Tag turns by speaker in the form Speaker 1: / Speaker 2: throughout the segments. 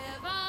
Speaker 1: live on.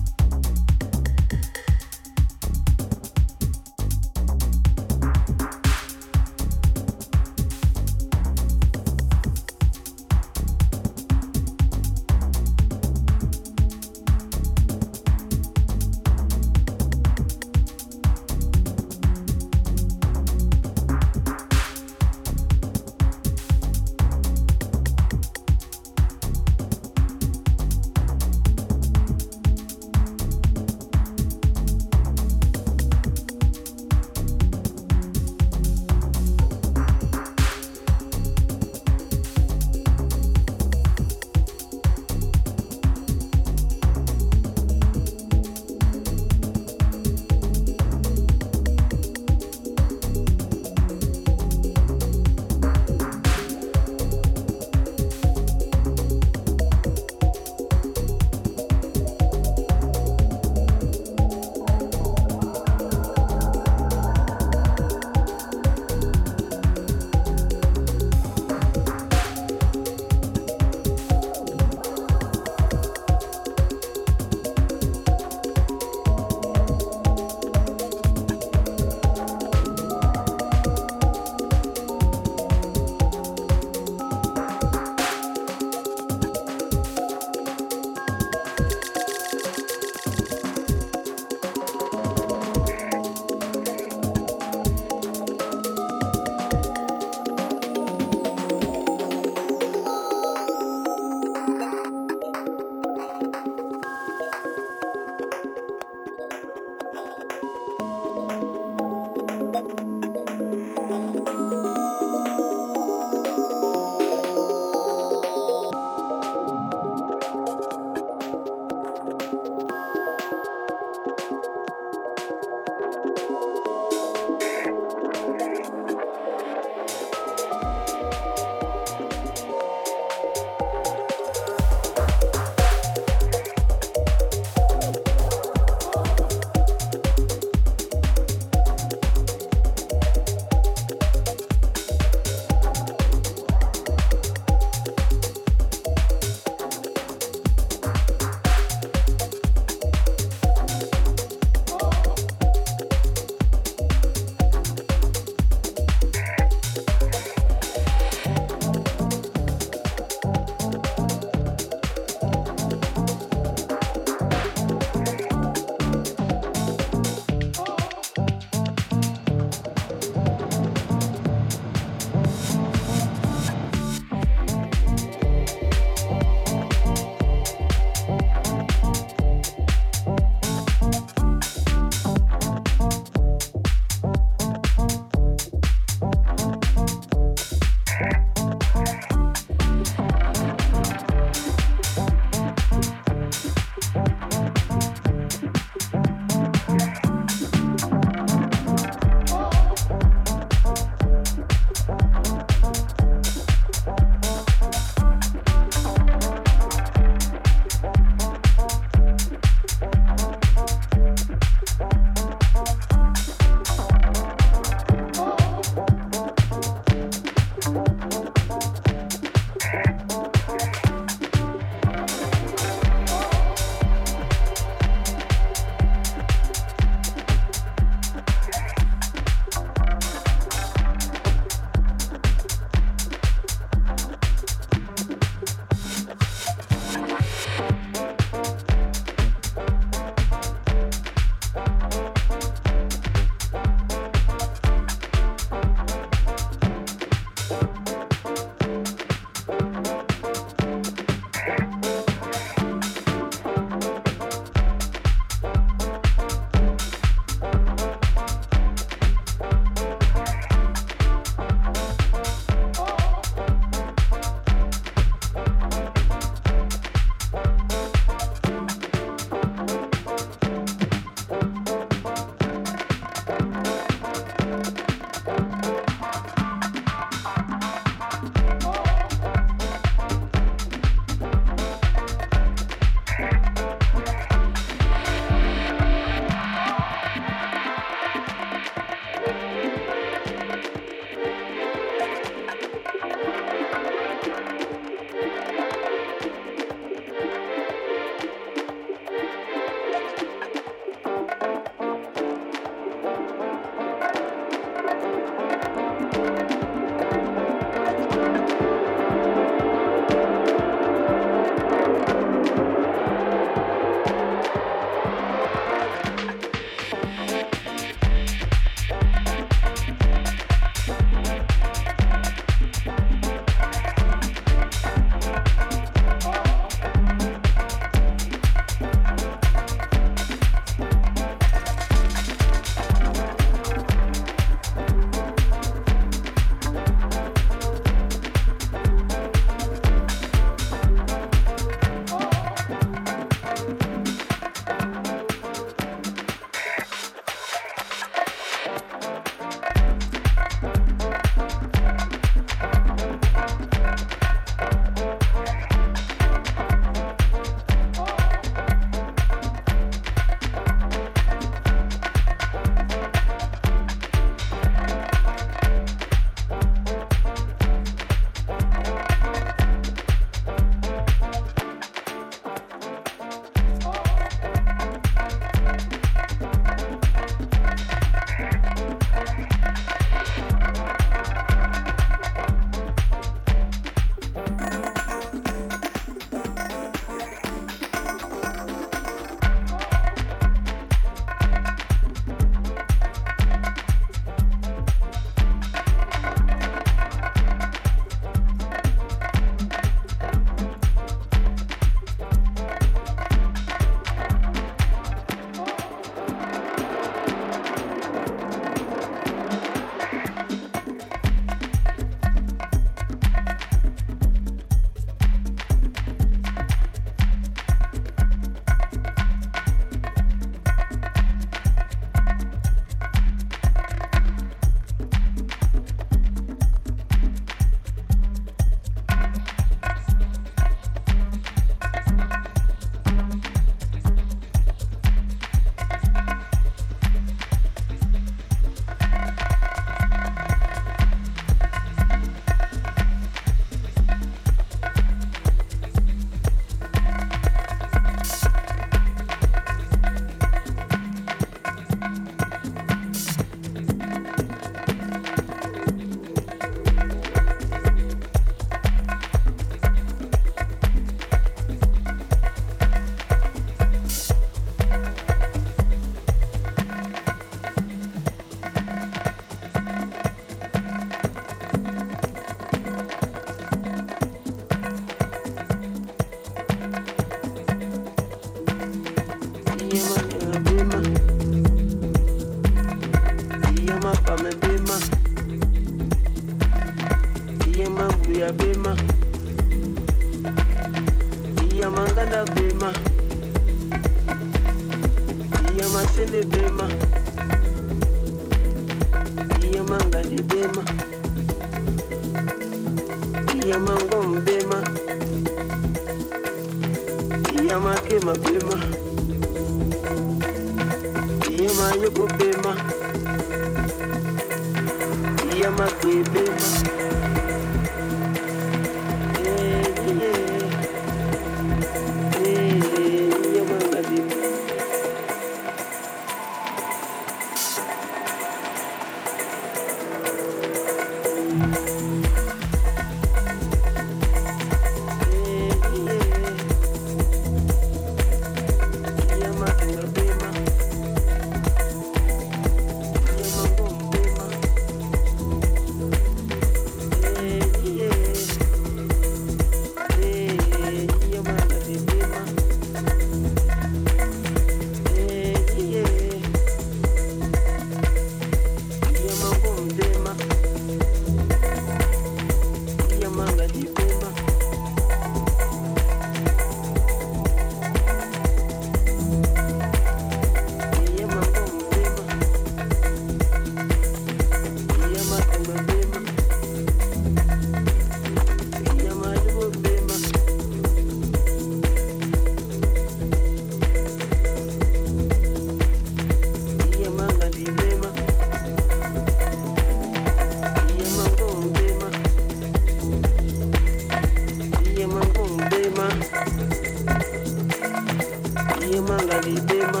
Speaker 2: Yeah,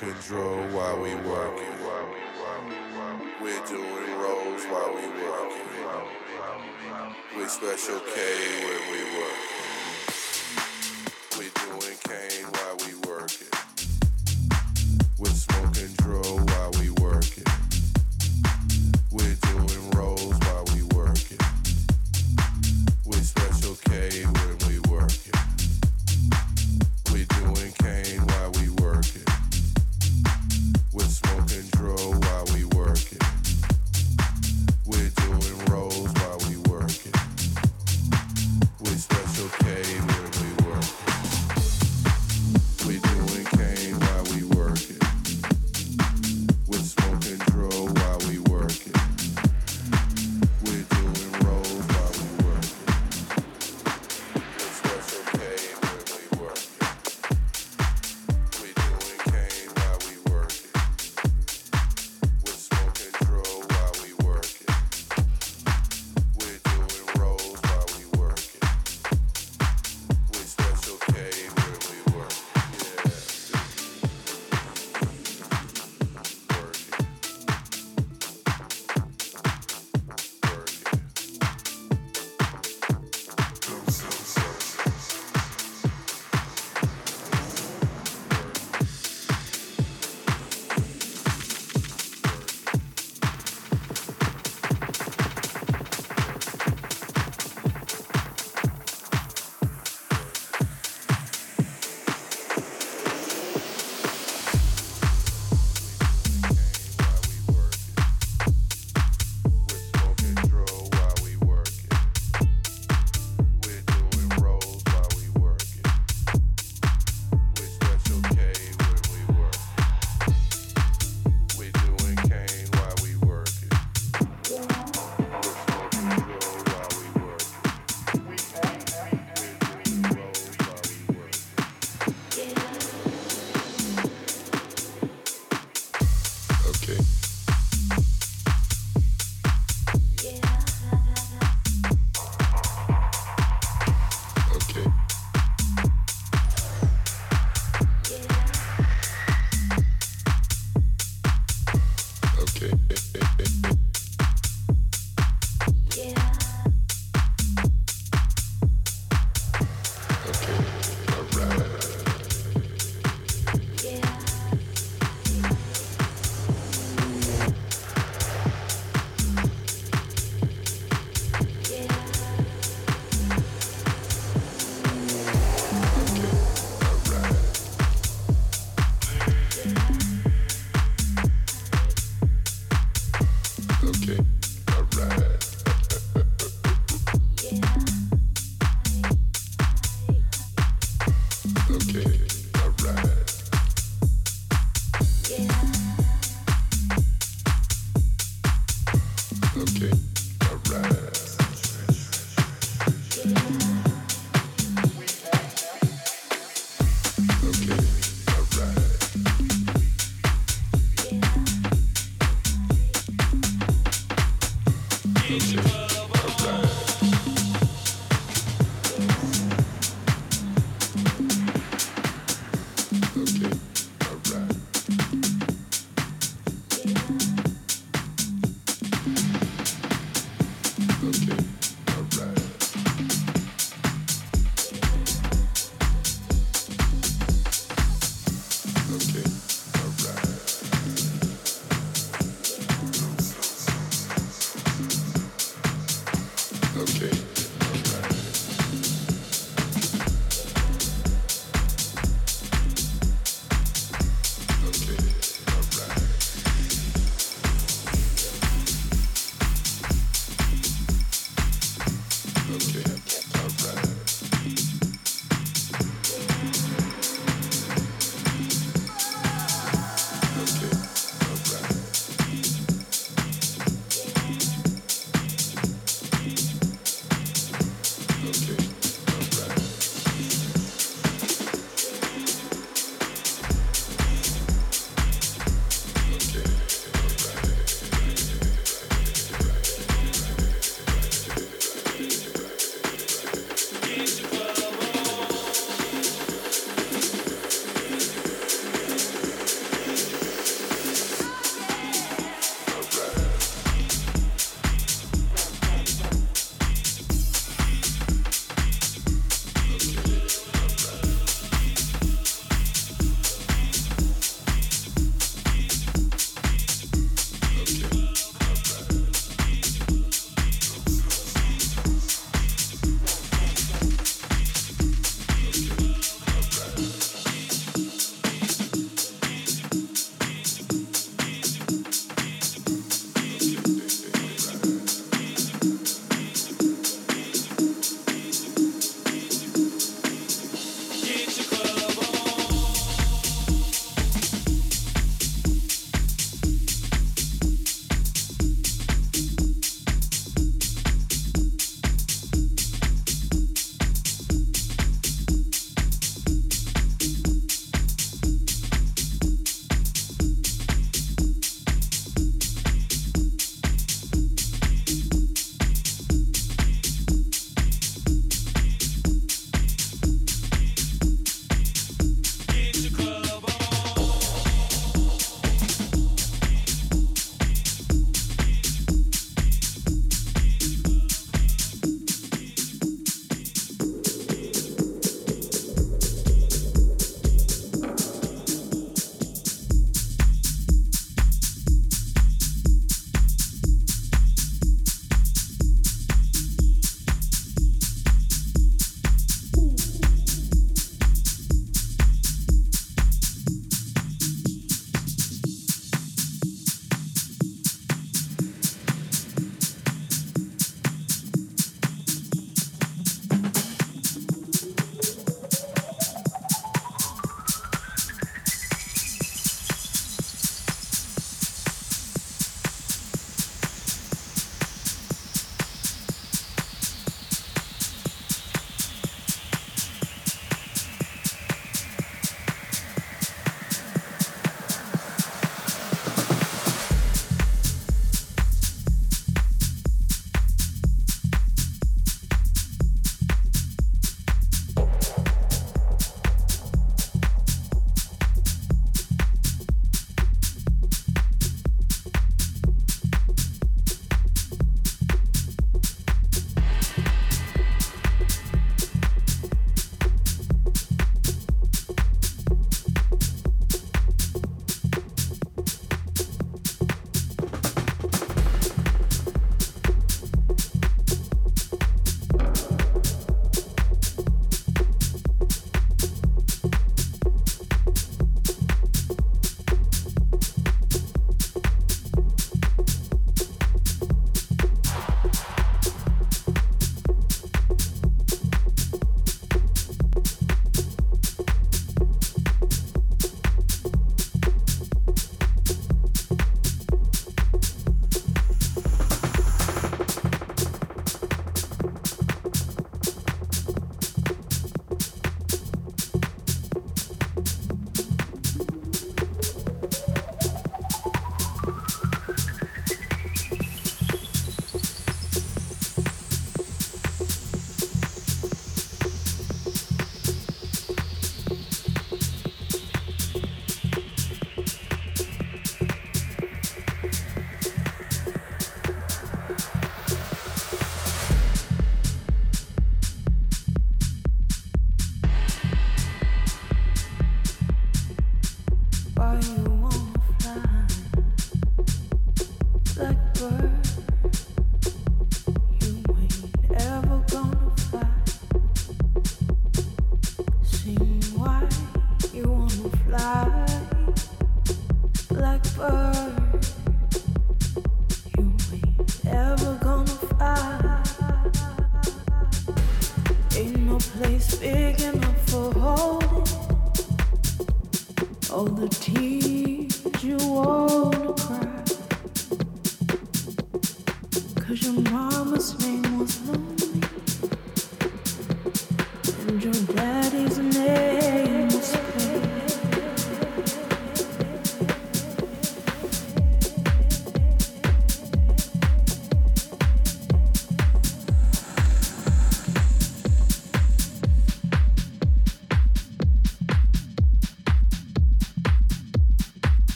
Speaker 2: control while we working. We're doing rolls while we workin'. We're Special
Speaker 3: case.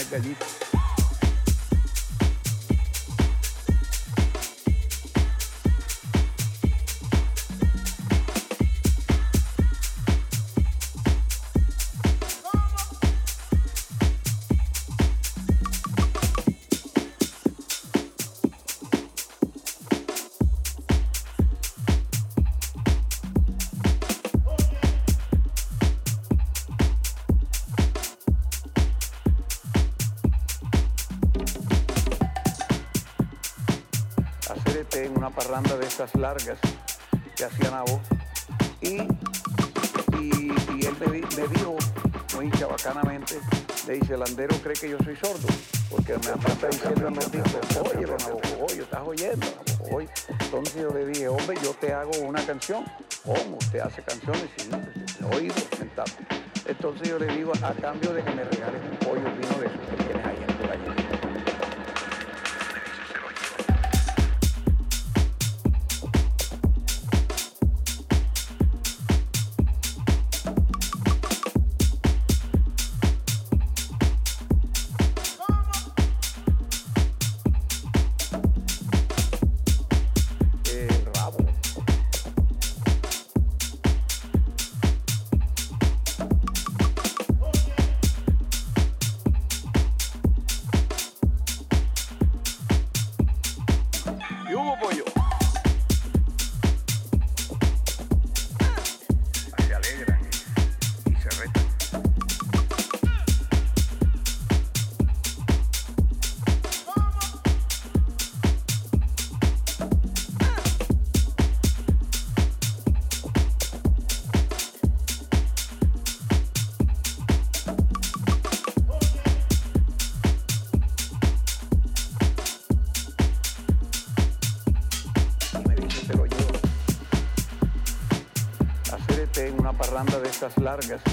Speaker 3: mete allí parrandas de estas largas que hacían a vos. Y, y, él me, dijo muy chabacanamente, le dice, el andero cree que yo soy sordo, porque me está diciendo en los discos, oye, don estás oyendo, Abogogoyo. Entonces yo le dije, hombre, yo te hago una canción. ¿Cómo? ¿Usted hace canciones? Y no, pues, oído, sentado. Entonces yo le digo, a cambio de que me regales un pollo vino de esos que tienes ahí en tu gallina.
Speaker 4: listas largas.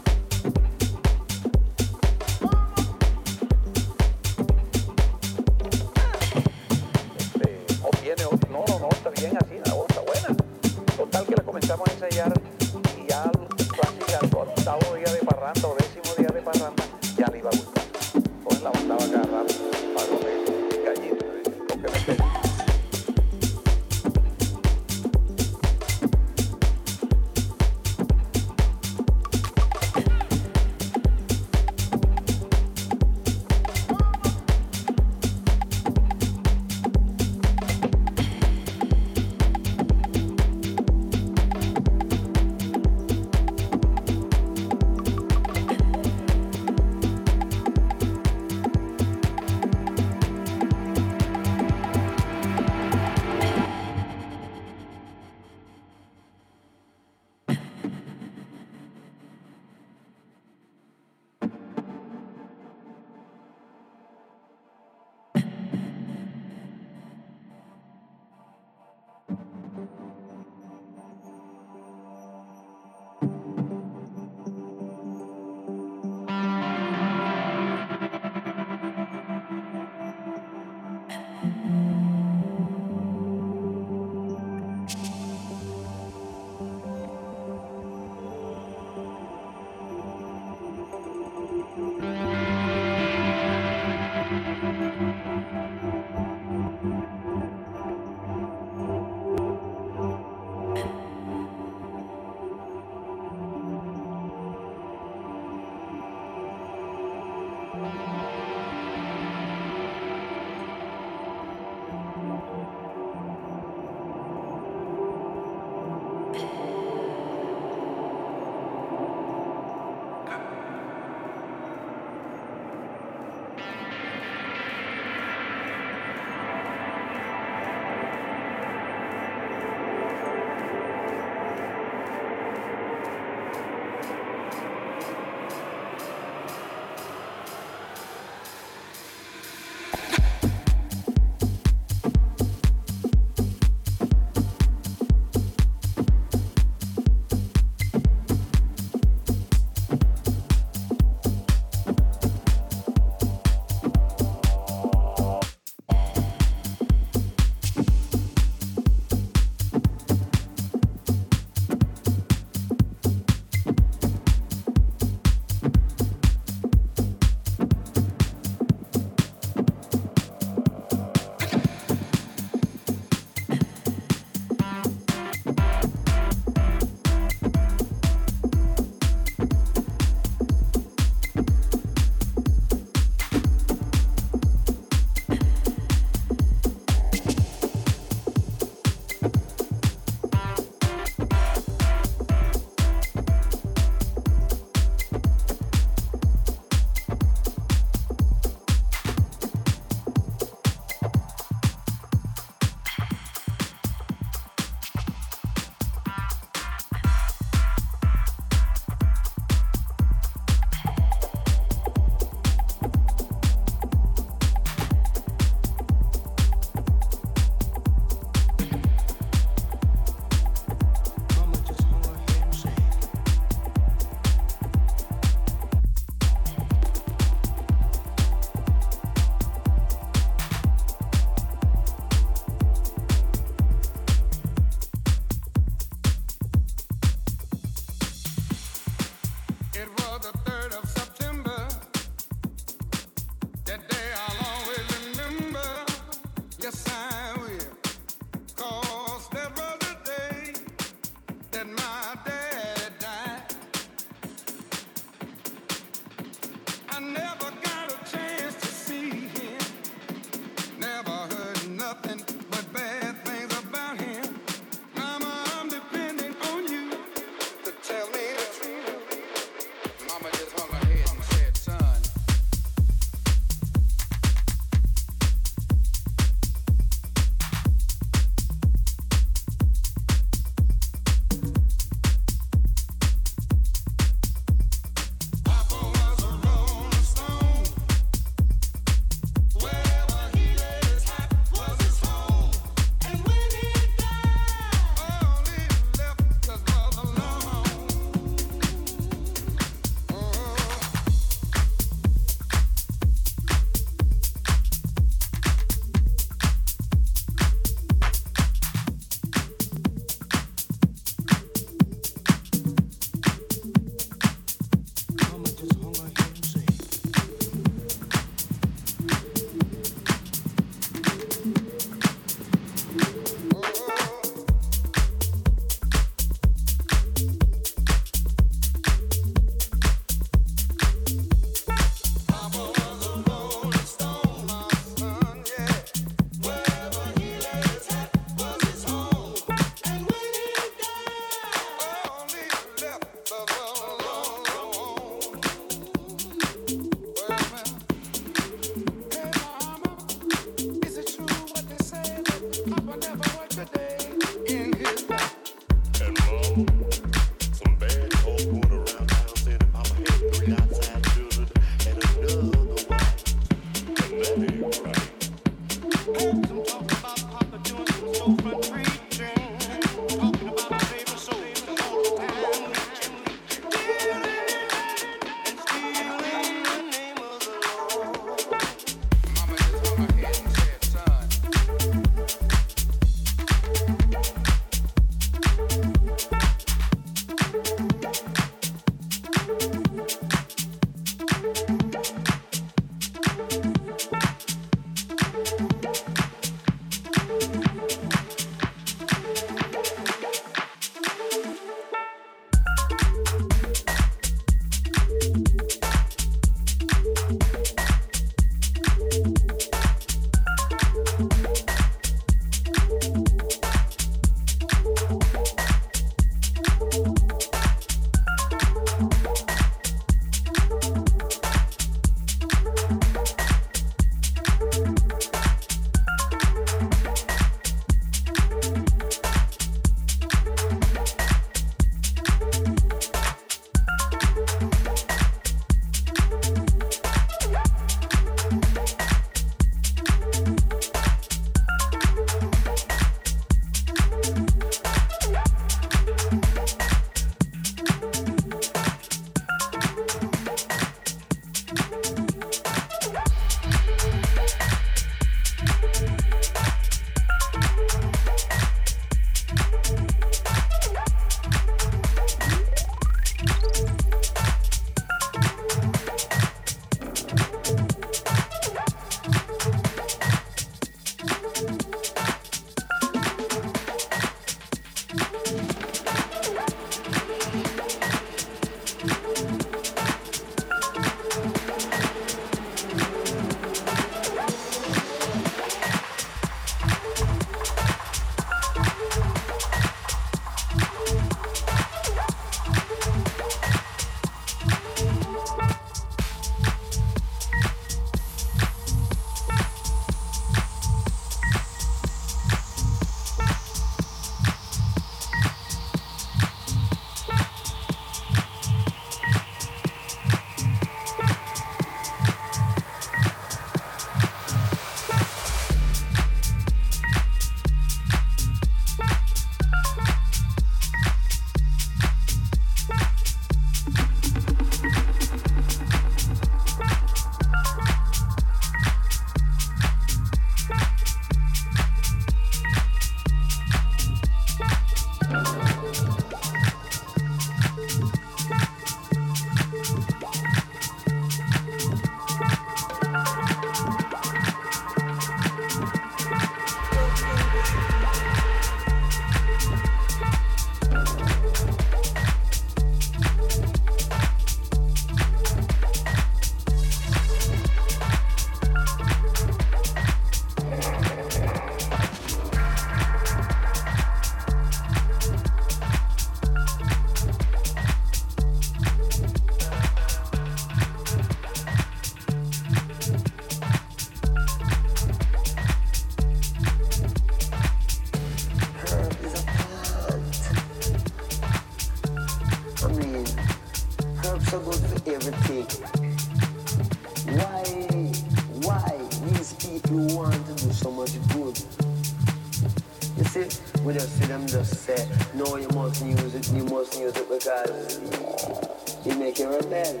Speaker 4: Because it make you rebel.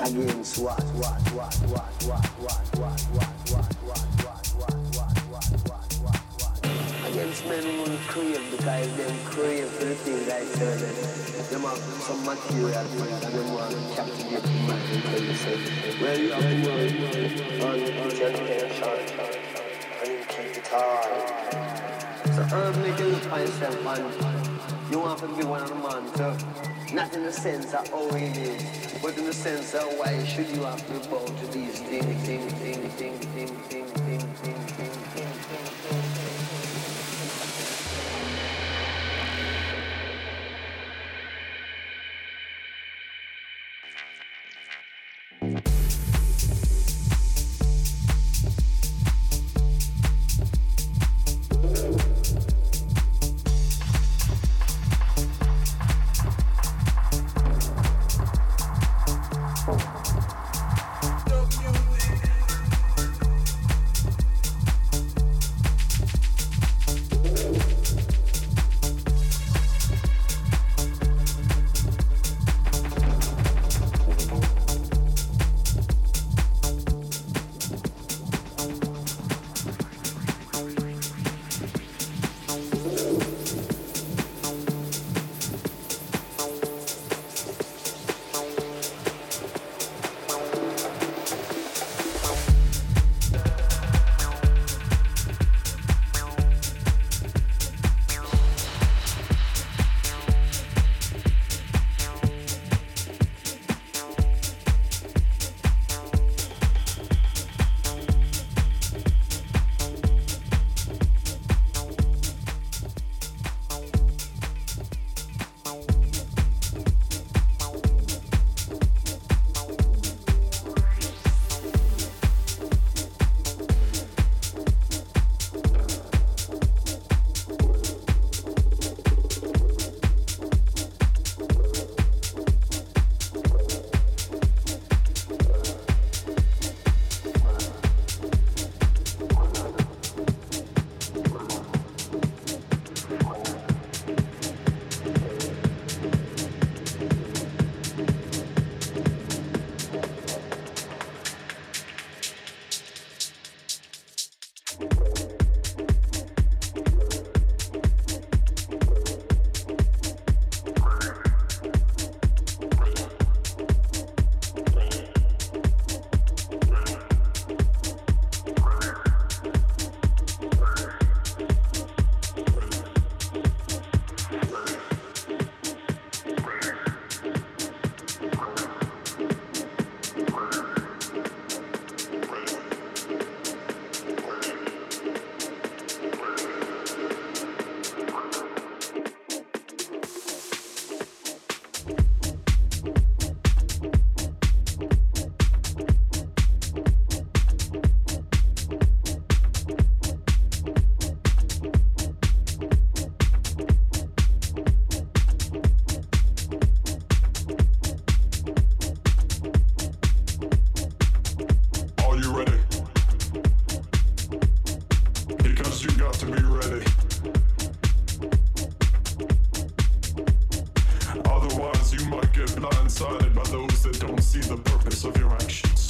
Speaker 4: Against what, what, what, what, what, what, what, what, what, what, what, what, what, what, what, what, what. Against men who crave because them crave for the thing like say them. Them have some material things and them want to captivate the mind until you say, well, you have to work on each education and you keep it hard. So herb you look for yourself and you want to be one of the man. Not in the sense of how it is, but in the sense of why should you have to bow to these things, things, things, things, things, things.
Speaker 5: The purpose of your actions.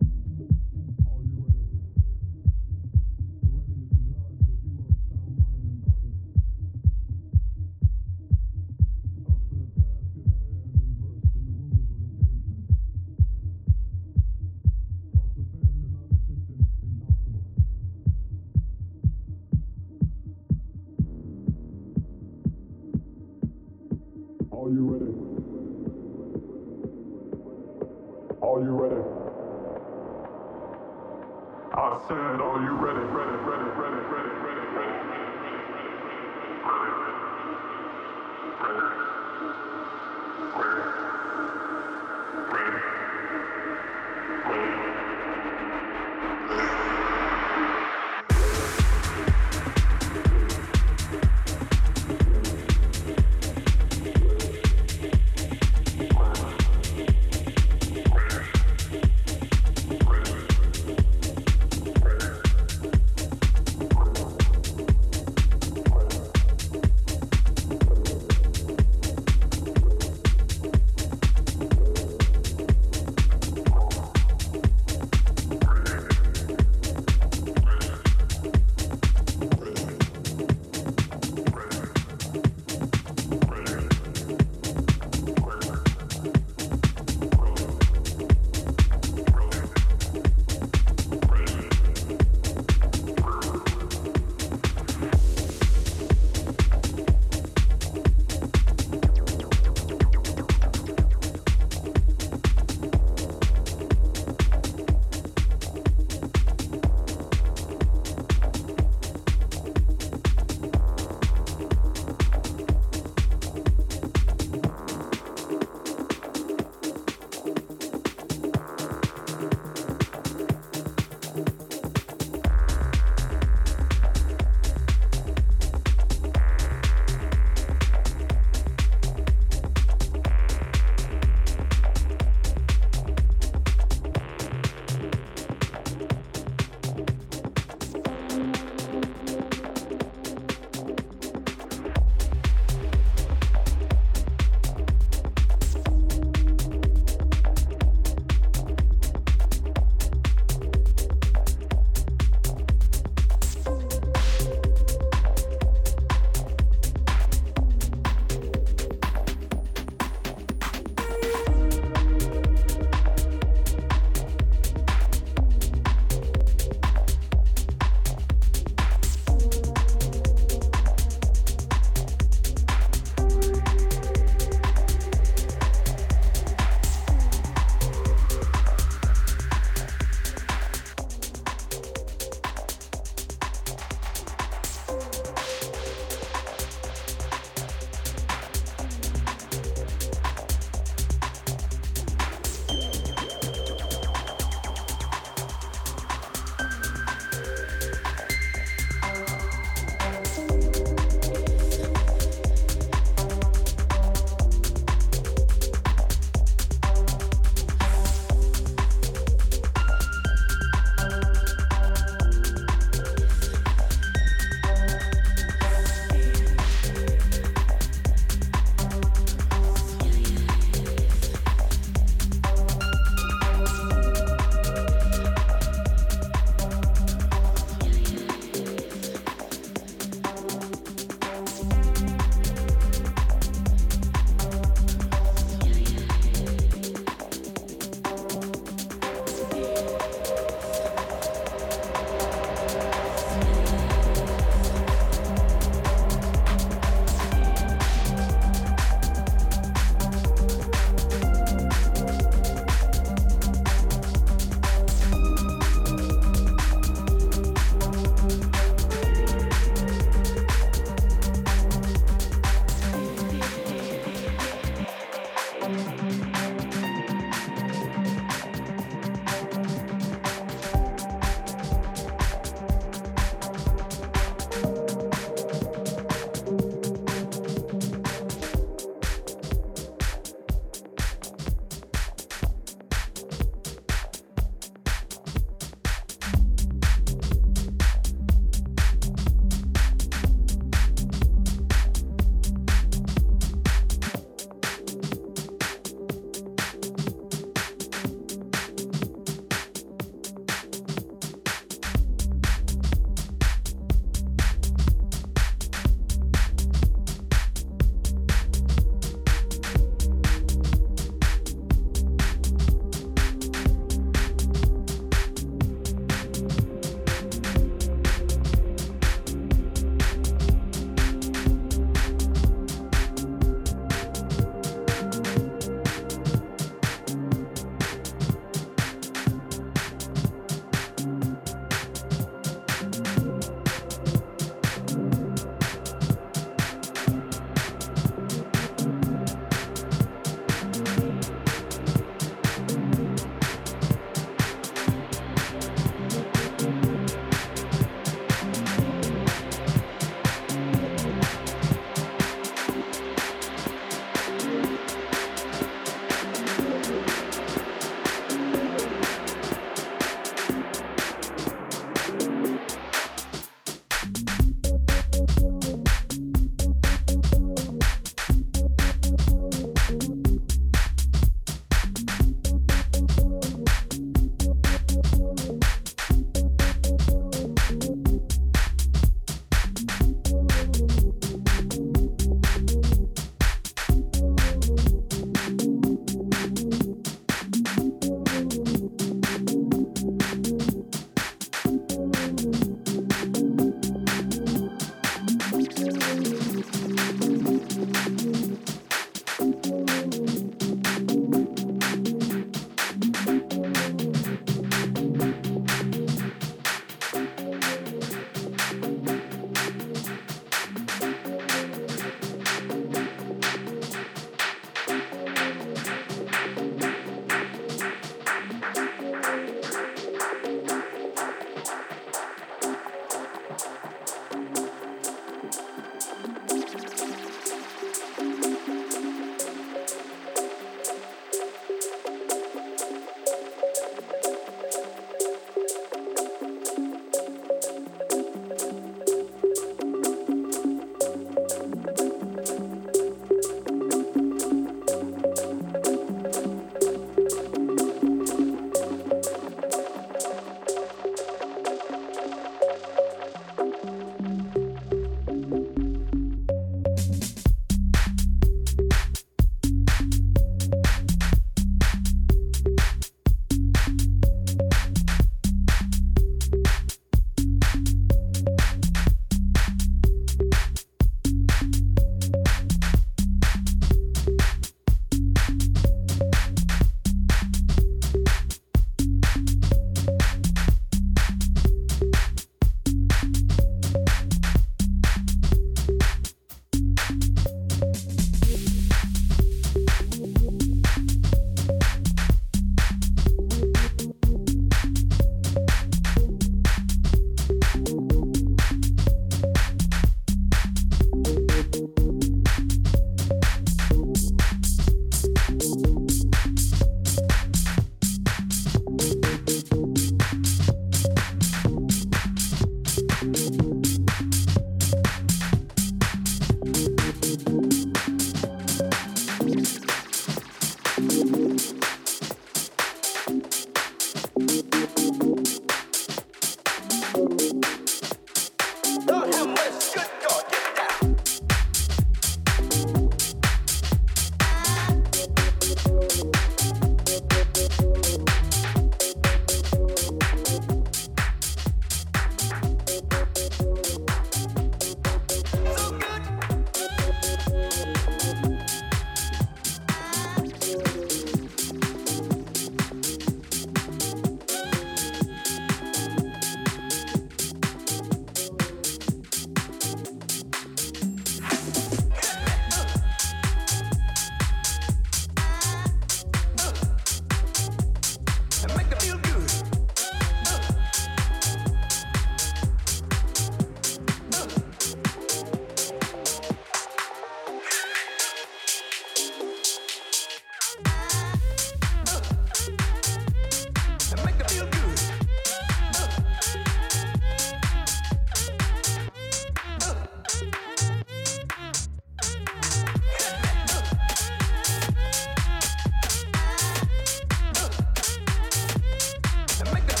Speaker 5: make that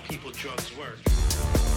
Speaker 6: people drugs work.